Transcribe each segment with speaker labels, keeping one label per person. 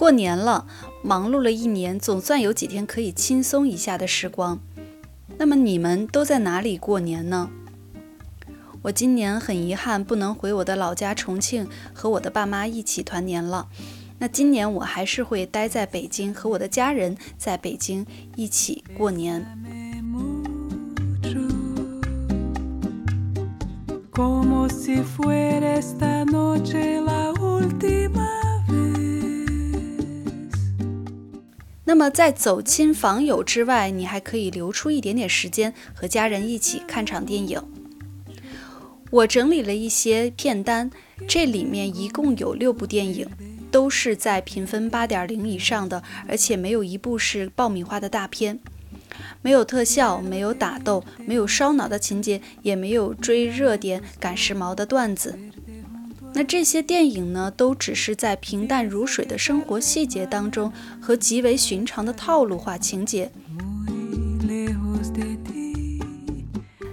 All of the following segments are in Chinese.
Speaker 1: 过年了，忙碌了一年，总算有几天可以轻松一下的时光。那么你们都在哪里过年呢？我今年很遗憾不能回我的老家重庆和我的爸妈一起团年了。那今年我还是会待在北京，和我的家人在北京一起过年。那么，在走亲访友之外，你还可以留出一点点时间和家人一起看场电影。我整理了一些片单，这里面一共有六部电影，都是在评分八点零以上的，而且没有一部是爆米花的大片，没有特效，没有打斗，没有烧脑的情节，也没有追热点、赶时髦的段子。那这些电影呢，都只是在平淡如水的生活细节当中，和极为寻常的套路化情节。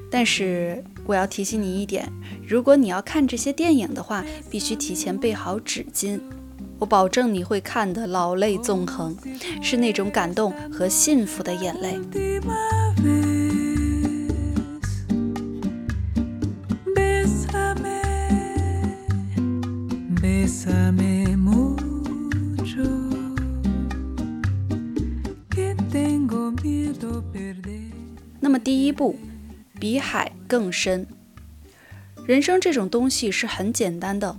Speaker 1: 但是我要提醒你一点，如果你要看这些电影的话，必须提前备好纸巾。我保证你会看得老泪纵横，是那种感动和幸福的眼泪。更深。人生这种东西是很简单的，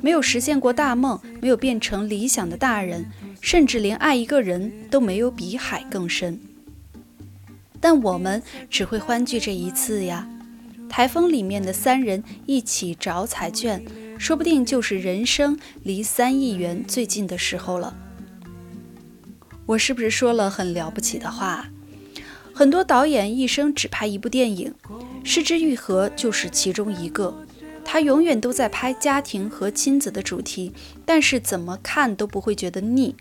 Speaker 1: 没有实现过大梦，没有变成理想的大人，甚至连爱一个人都没有比海更深。但我们只会欢聚这一次呀！台风里面的三人一起找彩券。说不定就是人生离三亿元最近的时候了。我是不是说了很了不起的话？很多导演一生只拍一部电影，失之愈合就是其中一个。他永远都在拍家庭和亲子的主题，但是怎么看都不会觉得腻。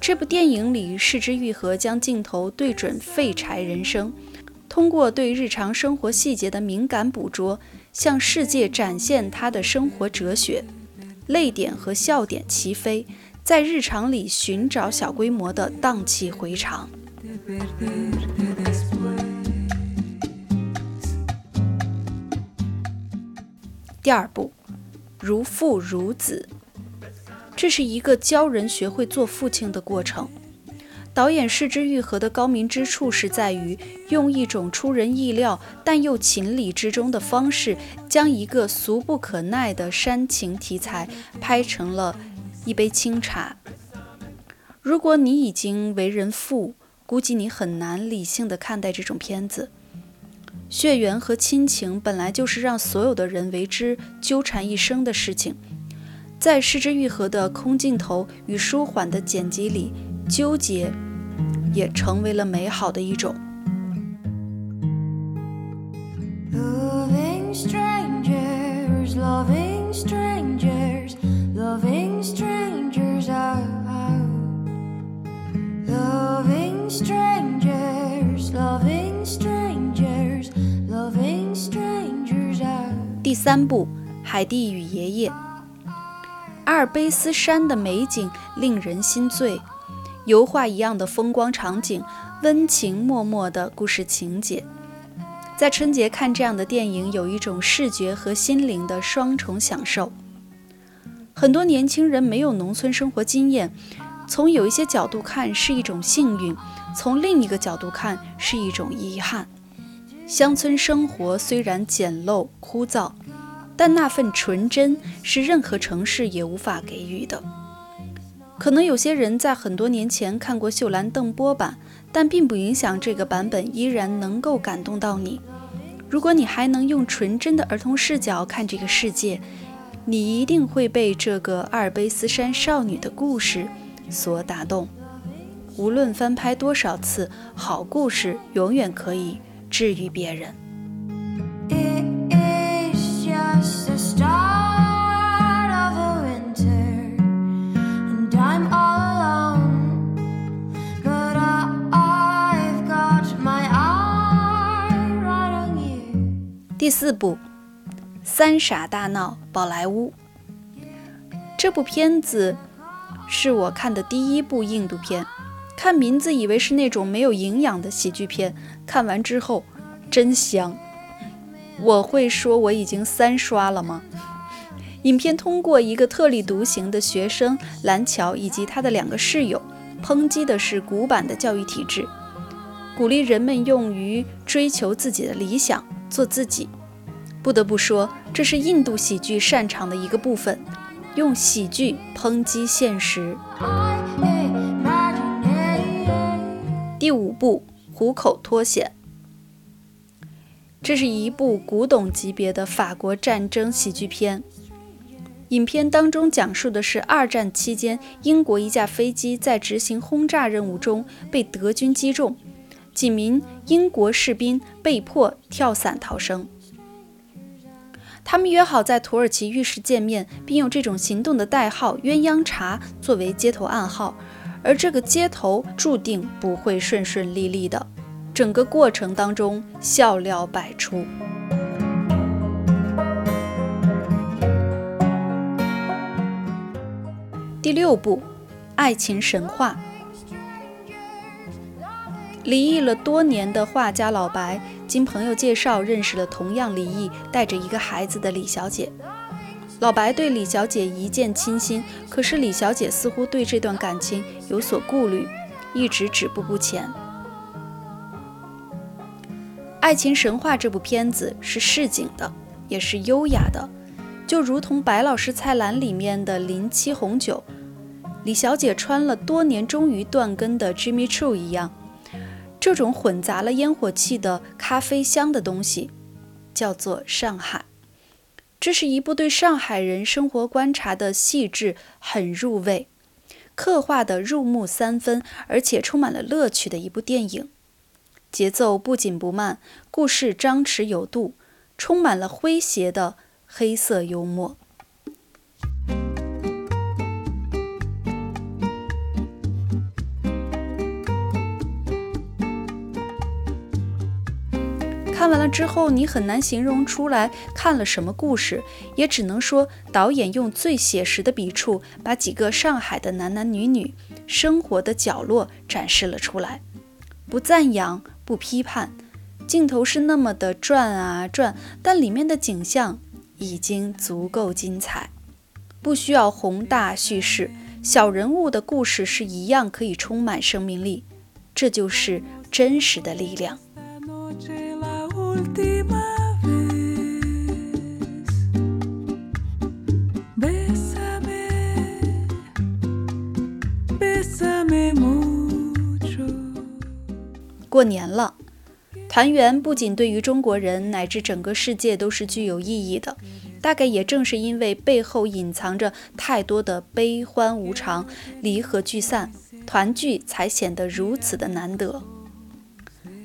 Speaker 1: 这部电影里，失之愈合将镜头对准废柴人生，通过对日常生活细节的敏感捕捉。向世界展现他的生活哲学，泪点和笑点齐飞，在日常里寻找小规模的荡气回肠。第二步，如父如子，这是一个教人学会做父亲的过程。导演失之愈合的高明之处是在于用一种出人意料但又情理之中的方式，将一个俗不可耐的煽情题材拍成了一杯清茶。如果你已经为人父，估计你很难理性的看待这种片子。血缘和亲情本来就是让所有的人为之纠缠一生的事情，在失之愈合的空镜头与舒缓的剪辑里。纠结也成为了美好的一种。三部《海蒂与爷爷》，阿尔卑斯山的美景令人心醉。油画一样的风光场景，温情脉脉的故事情节，在春节看这样的电影，有一种视觉和心灵的双重享受。很多年轻人没有农村生活经验，从有一些角度看是一种幸运，从另一个角度看是一种遗憾。乡村生活虽然简陋枯燥，但那份纯真是任何城市也无法给予的。可能有些人在很多年前看过秀兰邓波版，但并不影响这个版本依然能够感动到你。如果你还能用纯真的儿童视角看这个世界，你一定会被这个阿尔卑斯山少女的故事所打动。无论翻拍多少次，好故事永远可以治愈别人。第四部《三傻大闹宝莱坞》这部片子是我看的第一部印度片。看名字以为是那种没有营养的喜剧片，看完之后真香。我会说我已经三刷了吗？影片通过一个特立独行的学生蓝桥以及他的两个室友，抨击的是古板的教育体制，鼓励人们用于追求自己的理想。做自己，不得不说，这是印度喜剧擅长的一个部分，用喜剧抨击现实。第五部《虎口脱险》，这是一部古董级别的法国战争喜剧片。影片当中讲述的是二战期间，英国一架飞机在执行轰炸任务中被德军击中。几名英国士兵被迫跳伞逃生。他们约好在土耳其浴室见面，并用这种行动的代号“鸳鸯茶”作为接头暗号。而这个接头注定不会顺顺利利的，整个过程当中笑料百出。第六部，《爱情神话》。离异了多年的画家老白，经朋友介绍认识了同样离异、带着一个孩子的李小姐。老白对李小姐一见倾心，可是李小姐似乎对这段感情有所顾虑，一直止步不前。《爱情神话》这部片子是市井的，也是优雅的，就如同《白老师菜篮》里面的零七红酒，李小姐穿了多年终于断根的 Jimmy Choo 一样。这种混杂了烟火气的咖啡香的东西，叫做上海。这是一部对上海人生活观察的细致，很入味，刻画的入木三分，而且充满了乐趣的一部电影。节奏不紧不慢，故事张弛有度，充满了诙谐的黑色幽默。看完了之后，你很难形容出来看了什么故事，也只能说导演用最写实的笔触，把几个上海的男男女女生活的角落展示了出来。不赞扬，不批判，镜头是那么的转啊转，但里面的景象已经足够精彩。不需要宏大叙事，小人物的故事是一样可以充满生命力，这就是真实的力量。过年了，团圆不仅对于中国人，乃至整个世界都是具有意义的。大概也正是因为背后隐藏着太多的悲欢无常、离合聚散，团聚才显得如此的难得。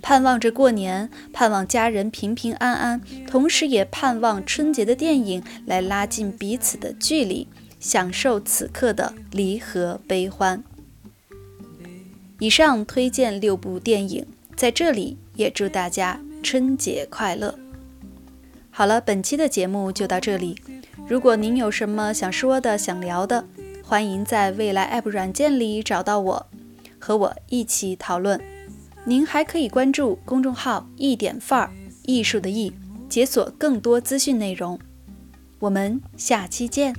Speaker 1: 盼望着过年，盼望家人平平安安，同时也盼望春节的电影来拉近彼此的距离，享受此刻的离合悲欢。以上推荐六部电影。在这里也祝大家春节快乐。好了，本期的节目就到这里。如果您有什么想说的、想聊的，欢迎在未来 App 软件里找到我，和我一起讨论。您还可以关注公众号“一点范儿艺术的艺”，解锁更多资讯内容。我们下期见。